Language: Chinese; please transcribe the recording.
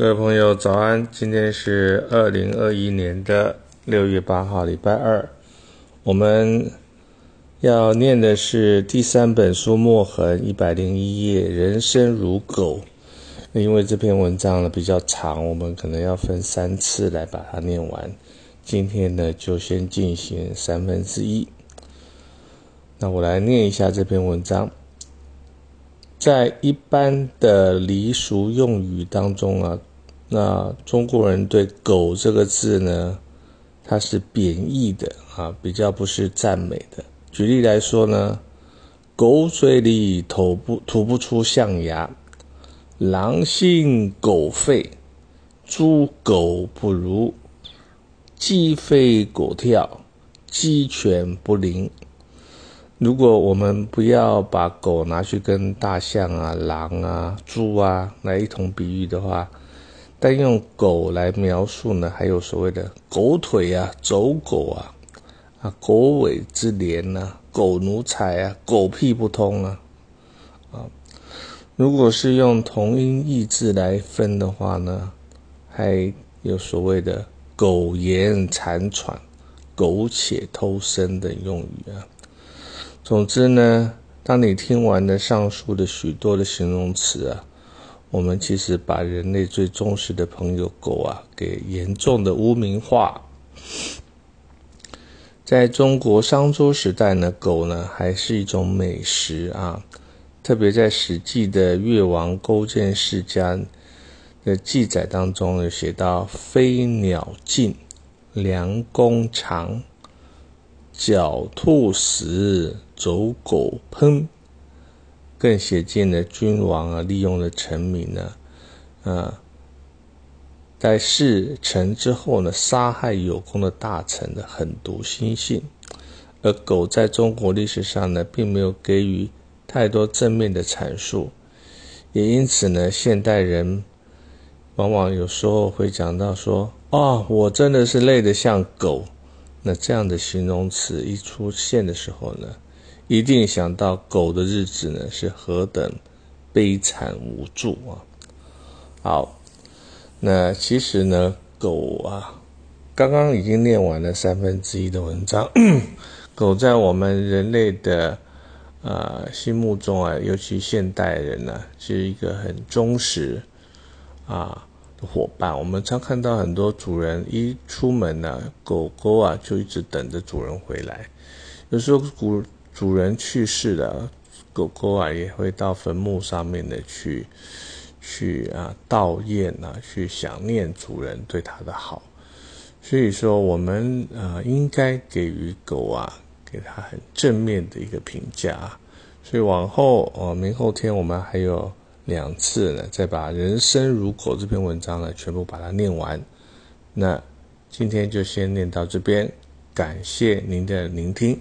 各位朋友，早安！今天是二零二一年的六月八号，礼拜二。我们要念的是第三本书《墨痕》一百零一页，《人生如狗》。因为这篇文章呢比较长，我们可能要分三次来把它念完。今天呢，就先进行三分之一。那我来念一下这篇文章。在一般的俚俗用语当中啊。那中国人对“狗”这个字呢，它是贬义的啊，比较不是赞美的。举例来说呢，“狗嘴里吐不吐不出象牙，狼心狗肺，猪狗不如，鸡飞狗跳，鸡犬不宁。”如果我们不要把狗拿去跟大象啊、狼啊、猪啊来一同比喻的话，但用狗来描述呢，还有所谓的狗腿啊、走狗啊、啊狗尾之连呐、狗奴才啊、狗屁不通啊，啊，如果是用同音异字来分的话呢，还有所谓的苟延残喘、苟且偷生的用语啊。总之呢，当你听完了上述的许多的形容词啊。我们其实把人类最忠实的朋友狗啊，给严重的污名化。在中国商周时代呢，狗呢还是一种美食啊。特别在《史记》的越王勾践世家的记载当中，有写到：飞鸟尽，良弓藏，狡兔死，走狗烹。更写进了君王啊，利用了臣民呢，啊，在事成之后呢，杀害有功的大臣的狠毒心性。而狗在中国历史上呢，并没有给予太多正面的阐述，也因此呢，现代人往往有时候会讲到说：“哦，我真的是累得像狗。”那这样的形容词一出现的时候呢？一定想到狗的日子呢是何等悲惨无助啊！好，那其实呢，狗啊，刚刚已经念完了三分之一的文章。狗在我们人类的呃心目中啊，尤其现代人呢，是一个很忠实啊的伙伴。我们常看到很多主人一出门呢，狗狗啊就一直等着主人回来。有时候古主人去世了，狗狗啊也会到坟墓上面的去，去啊悼念啊，去想念主人对它的好。所以说，我们呃应该给予狗啊，给它很正面的一个评价。所以往后哦，明后天我们还有两次呢，再把《人生如狗》这篇文章呢全部把它念完。那今天就先念到这边，感谢您的聆听。